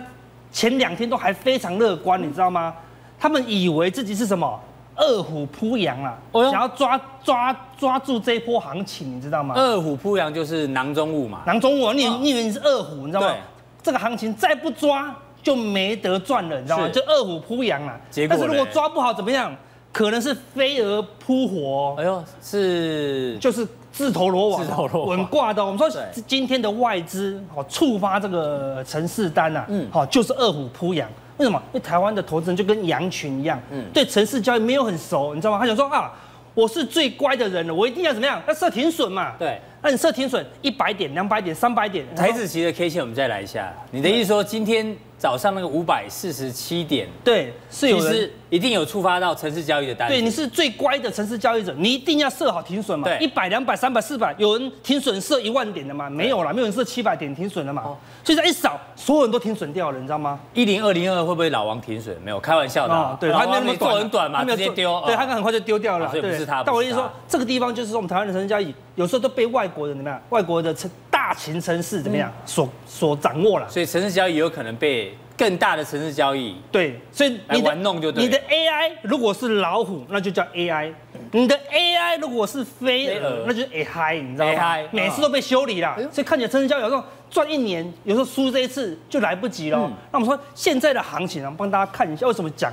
前两天都还非常乐观，你知道吗？他们以为自己是什么二虎扑羊啊，想要抓抓抓住这一波行情，你知道吗？二虎扑羊就是囊中物嘛。囊中物，你你以为你是二虎，你知道吗？这个行情再不抓。就没得赚了，你知道吗？就二虎扑羊了。结果，但是如果抓不好怎么样？可能是飞蛾扑火。哎呦，是就是自投罗网，稳挂的。我们说今天的外资哦触发这个程式单呐，嗯，好就是二虎扑羊。为什么？因为台湾的投资人就跟羊群一样，嗯，对程式交易没有很熟，你知道吗？他想说啊，我是最乖的人了，我一定要怎么样？要设停损嘛。对，那你设停损一百点、两百点、三百点。台子期的 K 线我们再来一下。你的意思说今天？早上那个五百四十七点，对，是有人一定有触发到城市交易的单。对，你是最乖的城市交易者，你一定要设好停损嘛。对，一百、两百、三百、四百，有人停损设一万点的吗？没有啦，没有人设七百点停损的嘛。所以这一扫，所有人都停损掉了，你知道吗？一零二零二会不会老王停损？没有，开玩笑的。对，他没做很短嘛，直接丢。对，他很快就丢掉了。所以不是他。但我意思说，这个地方就是说，我们台湾的城市交易有时候都被外国人怎么样？外国的程大型城市怎么样？所所掌握了。所以城市交易有可能被。更大的城市交易，对，所以你玩弄就对。你的 AI 如果是老虎，那就叫 AI；你的 AI 如果是飞蛾，那就是 AI，你知道吗？每次都被修理了，所以看起来城市交易有时候赚一年，有时候输这一次就来不及了。那我们说现在的行情啊，帮大家看一下，为什么讲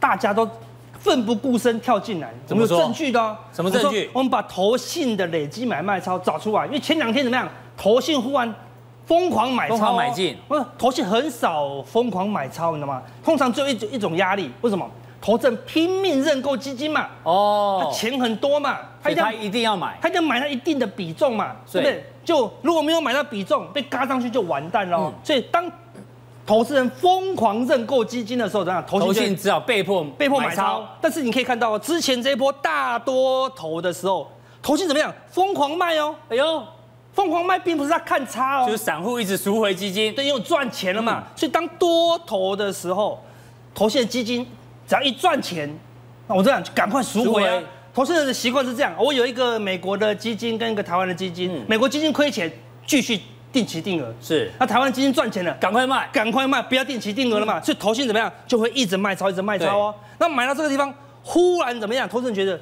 大家都奋不顾身跳进来？怎么有证据的？什么证据？我们把投信的累积买卖超找出来，因为前两天怎么样？投信忽然。疯狂买超，疯狂买进，不是投信很少疯狂买超，你知道吗？通常只有一种一种压力，为什么？投资人拼命认购基金嘛，哦，他钱很多嘛，他一定要买，他一定要买到一定的比重嘛，对不对？就如果没有买到比重，被嘎上去就完蛋了。所以当投资人疯狂认购基金的时候，怎样？投信只好被迫被迫买超。但是你可以看到，之前这一波大多头的时候，投信怎么样？疯狂卖哦，哎呦。疯狂卖并不是在看差哦，就是散户一直赎回基金，对，因为赚钱了嘛。所以当多头的时候，投信的基金只要一赚钱，那我这样赶快赎回啊。投资人的习惯是这样，我有一个美国的基金跟一个台湾的基金，嗯、美国基金亏钱，继续定期定额，是，那台湾基金赚钱了，赶快卖，赶快卖，不要定期定额了嘛，嗯、所以投信怎么样，就会一直卖超，一直卖超哦。那买到这个地方，忽然怎么样，投资人觉得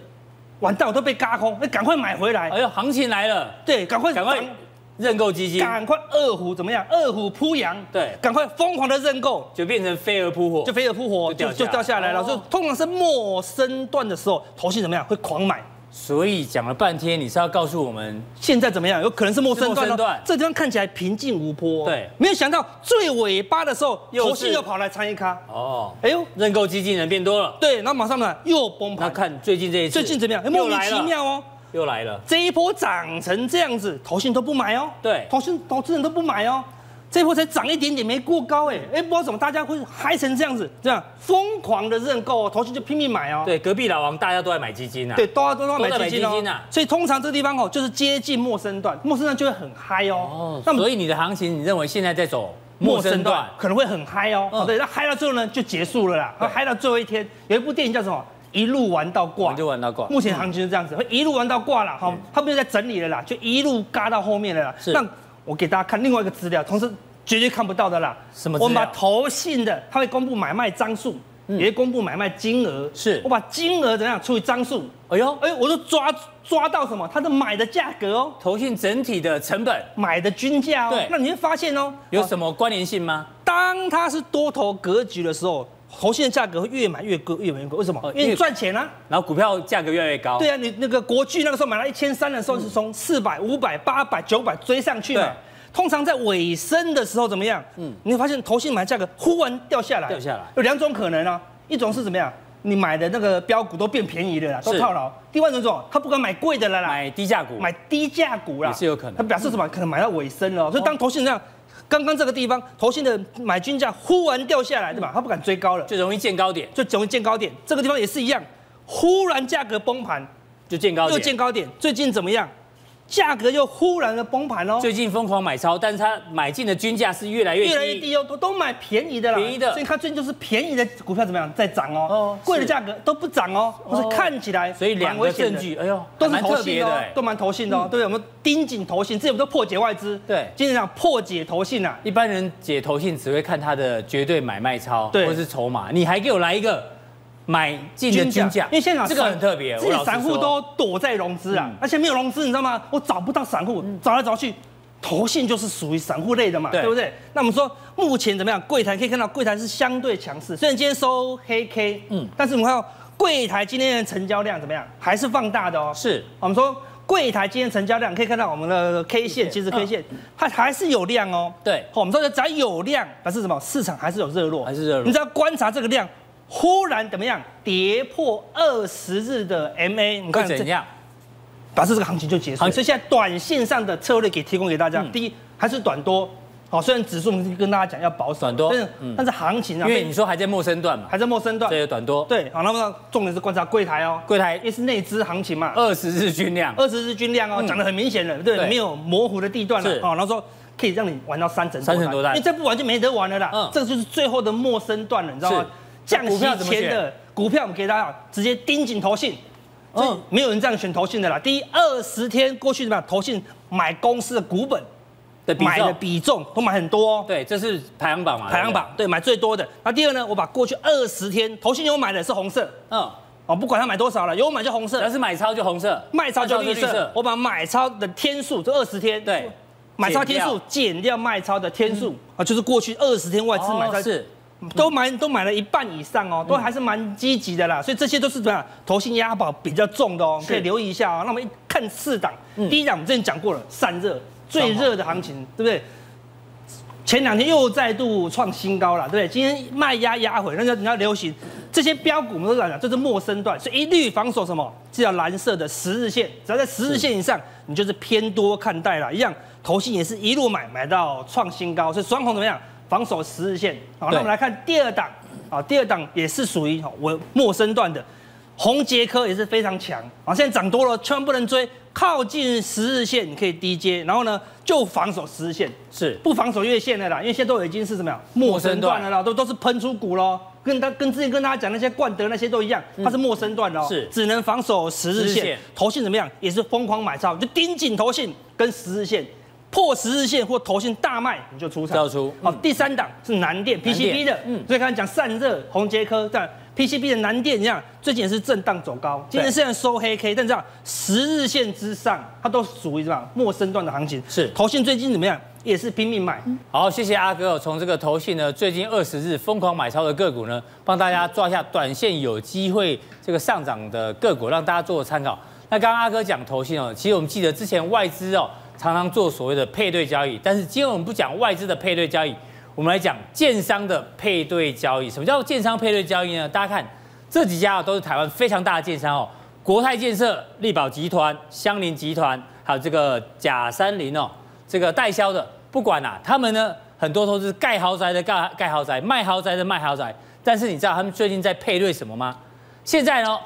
完蛋，我都被嘎空，那赶快买回来，哎呦，行情来了，对，赶快，赶快。认购基金，赶快二虎怎么样？二虎扑羊，对，赶快疯狂的认购，就变成飞蛾扑火，就飞蛾扑火，就就掉下来了。所以通常是末升段的时候，投信怎么样？会狂买。所以讲了半天，你是要告诉我们现在怎么样？有可能是陌生段了。这地方看起来平静无波，对，没有想到最尾巴的时候，投信又跑来参一咖。哦，哎呦，认购基金人变多了，对，然后马上呢又崩盘。那看最近这一次，最近怎么样？莫名其妙哦。又来了，这一波涨成这样子，投信都不买哦。对，投信投资人都不买哦。这一波才涨一点点，没过高哎，哎，不知道怎么大家会嗨成这样子，这样疯狂的认购，投信就拼命买哦。对，隔壁老王大家都在买基金啊。对，都都都在买基金哦。所以通常这个地方哦，就是接近陌生段，陌生段就会很嗨哦。哦。那么所以你的行情，你认为现在在走陌生段，可能会很嗨哦。哦，对，那嗨到最后呢，就结束了啦。嗨到最后一天，有一部电影叫什么？一路玩到挂，就玩到挂。目前行情是这样子，会一路玩到挂了，好，他们就在整理了啦，就一路嘎到后面了啦。是。那我给大家看另外一个资料，同时绝对看不到的啦。什么？我们把投信的，他会公布买卖张数，也会公布买卖金额。是。我把金额怎样除以张数？哎呦，哎，我都抓抓到什么？它的买的价格哦。投信整体的成本，买的均价哦。对。那你会发现哦，有什么关联性吗？当它是多头格局的时候。投信的价格会越买越贵，越买越贵。为什么？因为你赚钱啊。然后股票价格越来越高。对啊，你那个国巨那个时候买到一千三的时候，是从四百、五百、八百、九百追上去嘛。对。通常在尾声的时候怎么样？嗯，你会发现投信买价格忽然掉下来。掉下来。有两种可能啊，一种是怎么样？你买的那个标股都变便宜了啦，都套牢。第二种，他不敢买贵的了啦，买低价股。买低价股啦。也是有可能。他表示什么？可能买到尾声了。所以当投信这样。刚刚这个地方，投信的买均价忽然掉下来，对吧？他不敢追高了，就容易见高点，就容易见高点。这个地方也是一样，忽然价格崩盘，就见高点，又见高点。最近怎么样？价格又忽然的崩盘哦，最近疯狂买超，但是它买进的均价是越来越低，越来越低哦，都都买便宜的啦，便宜的，所以它最近就是便宜的股票怎么样在涨哦，贵的价格都不涨哦，不是看起来，所以两个证据，哎呦，都是投信的，都蛮投信的哦，对，我们盯紧投信，之前我们都破解外资，对，今天讲破解投信啊，一般人解投信只会看它的绝对买卖超，对，或是筹码，你还给我来一个。买进的均价，因为现场这个很特别，自己散户都躲在融资啊，而且没有融资，你知道吗？我找不到散户，找来找去，投信就是属于散户类的嘛，对不对？那我们说目前怎么样？柜台可以看到柜台是相对强势，虽然今天收黑 K，嗯，但是我们看到柜台今天的成交量怎么样？还是放大的哦。是，我们说柜台今天成交量可以看到我们的 K 线，其实 K 线它还是有量哦。对，我们说只要有量，表示什么？市场还是有热络，还是热络。你只要观察这个量。忽然怎么样？跌破二十日的 MA，你看怎样？表示这个行情就结束。好，所以现在短线上的策略给提供给大家。第一，还是短多。好，虽然指数我们跟大家讲要保守，短多，但是但是行情啊，因为你说还在陌生段嘛，还在陌生段，对，短多。对，好，那么重点是观察柜台哦，柜台也是内资行情嘛，二十日均量，二十日均量哦，讲得很明显了，对，没有模糊的地段了。好，然后说可以让你玩到三成，三成多单，因为再不玩就没得玩了啦。嗯，这个就是最后的陌生段了，你知道吗？降息前的股票，我们给大家直接盯紧投信，嗯，没有人这样选投信的啦。第一，二十天过去怎么样？投信买公司的股本的买的比重都买很多哦。对，这是排行榜嘛？排行榜对，买最多的。那第二呢？我把过去二十天投信有买的是红色，嗯，哦，不管他买多少了，有买就红色。但是买超就红色，卖超就绿色。我把买超的天数，这二十天，对，买超天数减掉卖超的天数啊，就是过去二十天外资买超是。都买都买了一半以上哦，都还是蛮积极的啦，所以这些都是怎么样？投信押宝比较重的哦，可以留意一下哦。那我们一看四档，第一档我们之前讲过了，散热最热的行情，对不对？前两天又再度创新高了，对不对？今天卖压压回，那叫人家流行这些标股，我们都讲讲，这是陌生段，所以一律防守什么？这叫蓝色的十日线，只要在十日线以上，你就是偏多看待了。一样，投信也是一路买买到创新高，所以双红怎么样？防守十日线，好，那我们来看第二档，啊，第二档也是属于我陌生段的，宏杰科也是非常强。啊，现在涨多了，千万不能追。靠近十日线你可以低接，然后呢就防守十日线，是。不防守月线的啦，因为现在都已经是什么呀？陌生段。了啦，都都是喷出股喽。跟他跟之前跟大家讲那些冠德那些都一样，它是陌生段的哦，是。只能防守十日线。投信怎么样？也是疯狂买超，就盯紧投信跟十日线，破十日线或投信大卖你就出场。要出。好，第三档是南电 PCB 的，嗯，所以刚才讲散热宏杰科在。PCB 的南电一样，最近也是震荡走高。今天虽然收黑 K，但这样十日线之上，它都属于什么陌生段的行情。是，投信最近怎么样？也是拼命买。好，谢谢阿哥。从这个头信呢，最近二十日疯狂买超的个股呢，帮大家抓一下短线有机会这个上涨的个股，让大家做参考。那刚刚阿哥讲头信哦，其实我们记得之前外资哦常常做所谓的配对交易，但是今天我们不讲外资的配对交易，我们来讲建商的配对交易。什么叫建商配对交易呢？大家看。这几家啊都是台湾非常大的建商哦，国泰建设、力宝集团、香菱集团，还有这个假山林哦，这个代销的，不管啊，他们呢很多都是盖豪宅的盖盖豪宅，卖豪宅的卖豪宅。但是你知道他们最近在配对什么吗？现在呢，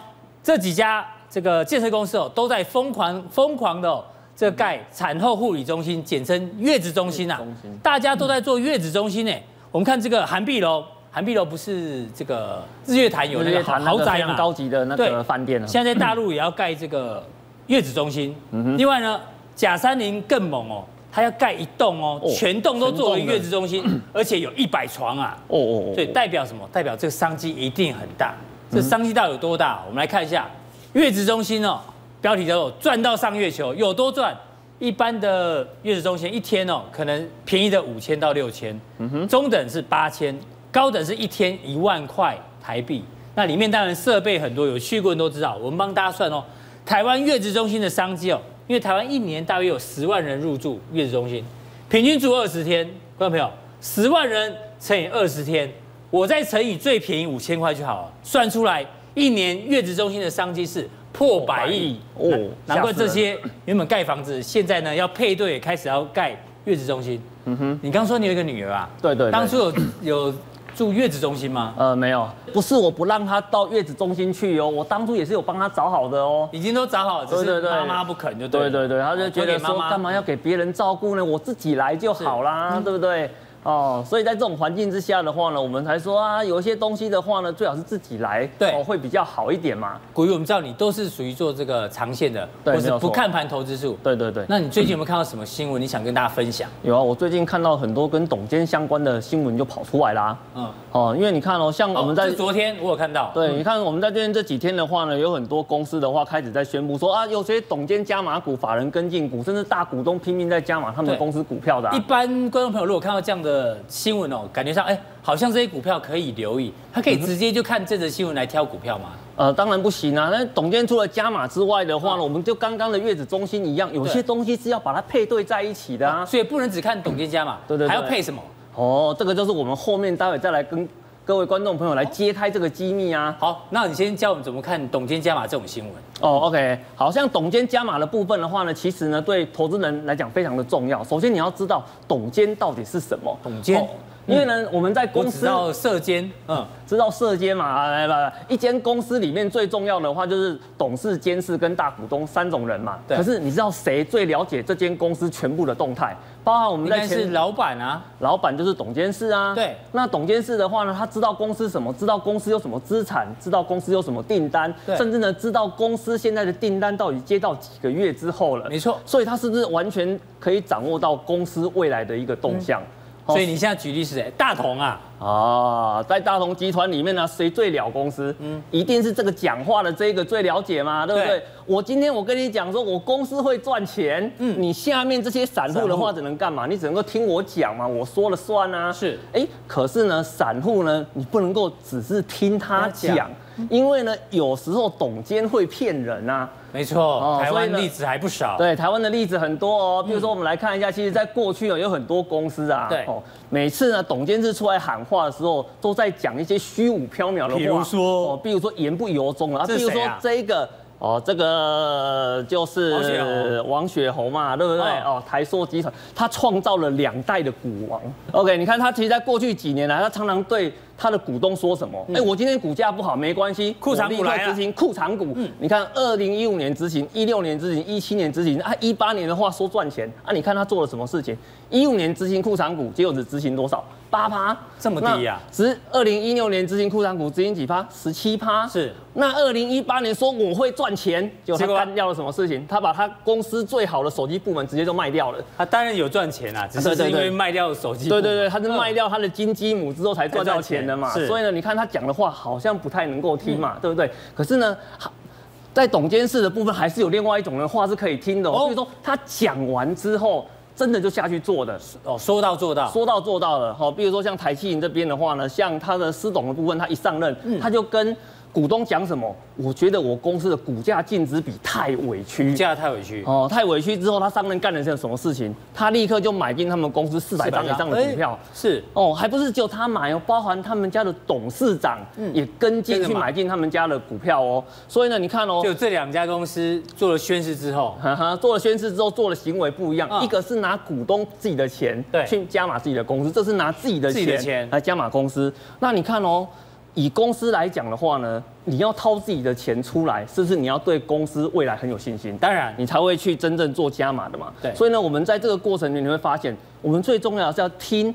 这几家这个建设公司哦，都在疯狂疯狂的，这个盖产后护理中心，简称月子中心啊，大家都在做月子中心呢。我们看这个涵碧楼。涵碧楼不是这个日月潭有那个豪宅嘛？高级的那个饭店。现在在大陆也要盖这个月子中心。另外呢，假山林更猛哦，它要盖一栋哦，全栋都作为月子中心，[CLEARS THROAT] 而且有一百床啊。哦哦哦。所以代表什么？代表这个商机一定很大。这商机到底有多大？我们来看一下月子中心哦，标题叫做“赚到上月球”，有多赚？一般的月子中心一天哦，可能便宜的五千到六千，嗯哼，中等是八千。高等是一天一万块台币，那里面当然设备很多，有去过人都知道。我们帮大家算哦，台湾月子中心的商机哦，因为台湾一年大约有十万人入住月子中心，平均住二十天，观众朋友，十万人乘以二十天，我再乘以最便宜五千块就好了，算出来一年月子中心的商机是破百亿哦，难怪这些原本盖房子，现在呢要配对，开始要盖月子中心。嗯哼，你刚说你有一个女儿啊？对对，当初有有。住月子中心吗？呃，没有，不是我不让她到月子中心去哦，我当初也是有帮她找好的哦，已经都找好了，只是妈妈不肯就对。对对对，他就觉得说干嘛要给别人照顾呢？我自己来就好啦，对不对？哦，所以在这种环境之下的话呢，我们才说啊，有一些东西的话呢，最好是自己来，对，哦，会比较好一点嘛。古玉，我们知道你都是属于做这个长线的，对，或是不看盘投资数。对对对。那你最近有没有看到什么新闻？你想跟大家分享？有啊，我最近看到很多跟董监相关的新闻就跑出来啦。嗯。哦，因为你看哦，像我们在昨天我有看到，对，你看我们在这边这几天的话呢，有很多公司的话开始在宣布说啊，有些董监加码股、法人跟进股，甚至大股东拼命在加码他们的公司股票的。一般观众朋友如果看到这样的新闻哦，感觉上，哎，好像这些股票可以留意，他可以直接就看这则新闻来挑股票吗？呃，当然不行啊。那董监除了加码之外的话呢，我们就刚刚的月子中心一样，有些东西是要把它配对在一起的啊，所以不能只看董监加码，对对，还要配什么？哦，这个就是我们后面待会再来跟各位观众朋友来揭开这个机密啊。好，那你先教我们怎么看董监加码这种新闻。哦，OK，好像董监加码的部分的话呢，其实呢对投资人来讲非常的重要。首先你要知道董监到底是什么？董监。因为呢，我们在公司知道舍监，嗯，知道社监嘛，来来来，一间公司里面最重要的话就是董事、监事跟大股东三种人嘛。对。可是你知道谁最了解这间公司全部的动态？包含我们在前是老板啊，老板就是董监事啊。对。那董监事的话呢，他知道公司什么？知道公司有什么资产？知道公司有什么订单？甚至呢，知道公司现在的订单到底接到几个月之后了？没错。所以他是不是完全可以掌握到公司未来的一个动向？嗯所以你现在举例是谁？大同啊，啊，在大同集团里面呢，谁最了公司？嗯，一定是这个讲话的这一个最了解嘛，对不对？对，我今天我跟你讲说，我公司会赚钱，嗯，你下面这些散户的话只能干嘛？你只能够听我讲嘛，我说了算啊。是，哎，可是呢，散户呢，你不能够只是听他讲，因为呢，有时候董监会骗人啊。没错，台湾例子还不少。对，台湾的例子很多哦。比如说，我们来看一下，其实，在过去有很多公司啊，对，哦，每次呢，董监事出来喊话的时候，都在讲一些虚无缥缈的话。比如说，哦，比如说言不由衷啊。比如说这个，哦，这个就是王雪红嘛，对不对？哦，台塑集团，他创造了两代的股王。OK，你看他其实，在过去几年来，他常常对。他的股东说什么？哎，我今天股价不好没关系，库藏股来执行库藏股。你看，二零一五年执行，一六年执行，一七年执行，啊，一八年的话说赚钱，啊，你看他做了什么事情？一五年执行库藏股，结果只执行多少？八趴，这么低呀？只二零一六年执行库藏股，执行几趴？十七趴。是。那二零一八年说我会赚钱，结果他干掉了什么事情？他把他公司最好的手机部门直接就卖掉了。他当然有赚钱啊，只是因为卖掉手机。对对对，他是卖掉他的金鸡母之后才赚到钱的嘛。所以呢，你看他讲的话好像不太能够听嘛，对不对？可是呢，在董监事的部分还是有另外一种的话是可以听的。所以说他讲完之后。真的就下去做的哦，说到做到，说到做到了。好，比如说像台企银这边的话呢，像他的司董的部分，他一上任，他就跟。股东讲什么？我觉得我公司的股价净值比太委屈，股价太委屈哦，太委屈之后，他上任干了些什么事情？他立刻就买进他们公司四百张以上的股票，是哦，还不是只有他买哦，包含他们家的董事长也跟进去买进他们家的股票哦。所以呢，你看哦，就这两家公司做了宣誓之后，哈哈，做了宣誓之后做的行为不一样，一个是拿股东自己的钱对去加码自己的公司，这是拿自己的钱来加码公司。那你看哦。以公司来讲的话呢，你要掏自己的钱出来，是不是你要对公司未来很有信心？当然，你才会去真正做加码的嘛。对，所以呢，我们在这个过程里你会发现，我们最重要的是要听。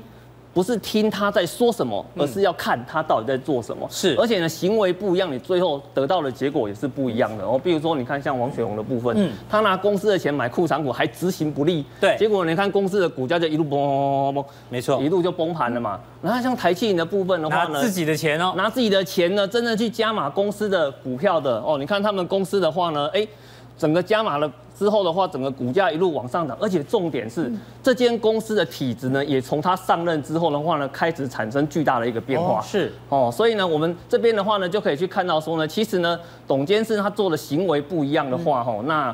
不是听他在说什么，而是要看他到底在做什么。是，而且呢，行为不一样，你最后得到的结果也是不一样的。哦，比如说，你看像王雪红的部分，嗯，他拿公司的钱买库藏股，还执行不力，对，结果你看公司的股价就一路崩崩崩，没错，一路就崩盘了嘛。然后像台企银的部分的话呢，拿自己的钱哦，拿自己的钱呢，真的去加码公司的股票的哦。你看他们公司的话呢，哎，整个加码了。之后的话，整个股价一路往上涨，而且重点是，这间公司的体质呢，也从他上任之后的话呢，开始产生巨大的一个变化。是哦，所以呢，我们这边的话呢，就可以去看到说呢，其实呢，董监事他做的行为不一样的话，吼，那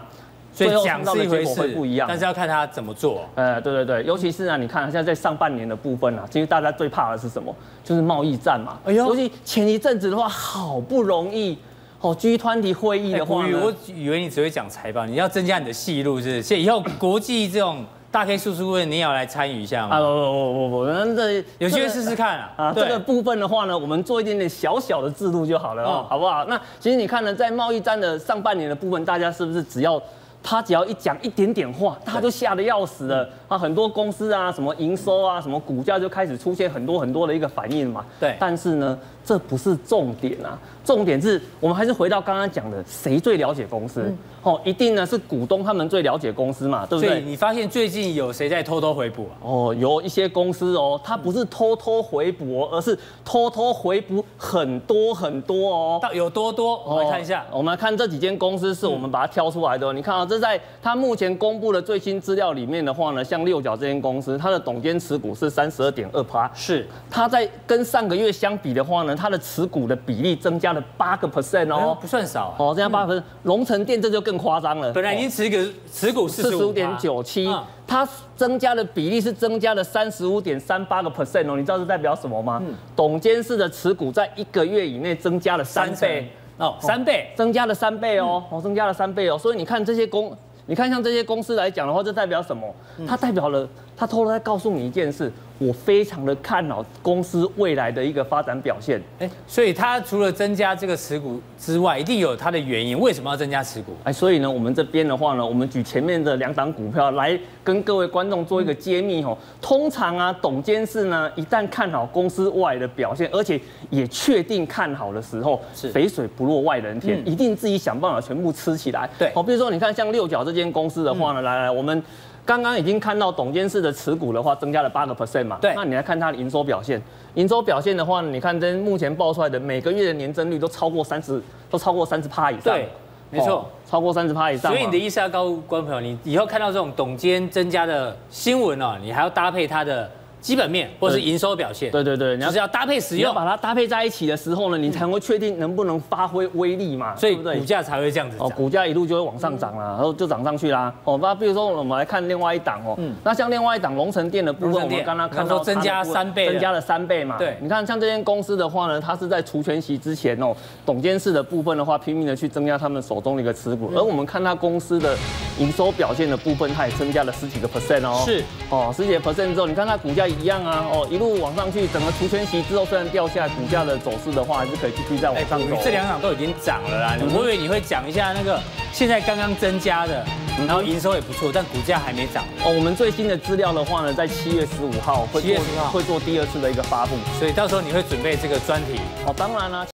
所以讲是一回事，不一样，但是要看他怎么做。呃，对对对，尤其是呢，你看现在在上半年的部分啊，其实大家最怕的是什么？就是贸易战嘛。哎呦，尤其前一阵子的话，好不容易。哦，G 团体会议的话，我以为你只会讲财报，你要增加你的戏路，是不是？所以以后国际这种大 K 叔叔问，你也要来参与一下吗？啊不不不不，那这有机会试试看啊。啊，这个部分的话呢，我们做一点点小小的制度就好了哦，好不好？那其实你看呢，在贸易战的上半年的部分，大家是不是只要他只要一讲一点点话，大家都吓得要死了啊？很多公司啊，什么营收啊，什么股价就开始出现很多很多的一个反应嘛。对，但是呢，这不是重点啊。重点是我们还是回到刚刚讲的，谁最了解公司？哦，一定呢是股东他们最了解公司嘛，对不对？所以你发现最近有谁在偷偷回补啊？哦，有一些公司哦，它不是偷偷回补，而是偷偷回补很多很多哦。到有多多？我们来看一下，我们来看这几间公司是我们把它挑出来的。你看啊，这在他目前公布的最新资料里面的话呢，像六角这间公司，它的董监持股是三十二点二趴，是。它在跟上个月相比的话呢，它的持股的比例增加了八个 percent 哦，不算少哦，增加八个 percent。龙城电这就更夸张了，本来已经持股持股四十五点九七，它增加的比例是增加了三十五点三八个 percent 哦，你知道是代表什么吗？董监事的持股在一个月以内增加了三倍哦，三倍。增加了三倍哦，哦，增加了三倍哦，所以你看这些公，你看像这些公司来讲的话，这代表什么？它代表了，它偷偷在告诉你一件事。我非常的看好公司未来的一个发展表现，哎，所以他除了增加这个持股之外，一定有它的原因。为什么要增加持股？哎，所以呢，我们这边的话呢，我们举前面的两档股票来跟各位观众做一个揭秘哦。通常啊，董监事呢，一旦看好公司外的表现，而且也确定看好的时候，是肥水不落外人田，一定自己想办法全部吃起来。对，好，比如说你看像六角这间公司的话呢，来来，我们。刚刚已经看到董监事的持股的话，增加了八个 percent 嘛？对。那你来看它的营收表现，营收表现的话，你看这目前报出来的每个月的年增率都超过三十，都超过三十趴以上。对，没错，超过三十趴以上。所以你的意思要告诉观众朋友，你以后看到这种董监增加的新闻哦，你还要搭配它的。基本面或是营收表现，对对对，你要是要搭配使用，要把它搭配在一起的时候呢，你才会确定能不能发挥威力嘛，所以股价才会这样子哦，股价一路就会往上涨啦，然后就涨上去啦。哦，那比如说我们来看另外一档哦，那像另外一档龙城店的部分，我们刚刚看到增加三倍，增加了三倍嘛。对，你看像这间公司的话呢，它是在除权息之前哦，董监事的部分的话，拼命的去增加他们手中的一个持股，而我们看它公司的营收表现的部分，它也增加了十几个 percent 哦，是。哦，十几个 percent 之后，你看它股价一样啊，哦，一路往上去，整个除权息之后虽然掉下来，股价的走势的话还是可以继续再往上走。这两场都已经涨了啦，我以为你会讲一下那个现在刚刚增加的，然后营收也不错，但股价还没涨。哦，我们最新的资料的话呢，在七月十五号会做会做第二次的一个发布，所以到时候你会准备这个专题。哦，当然啦。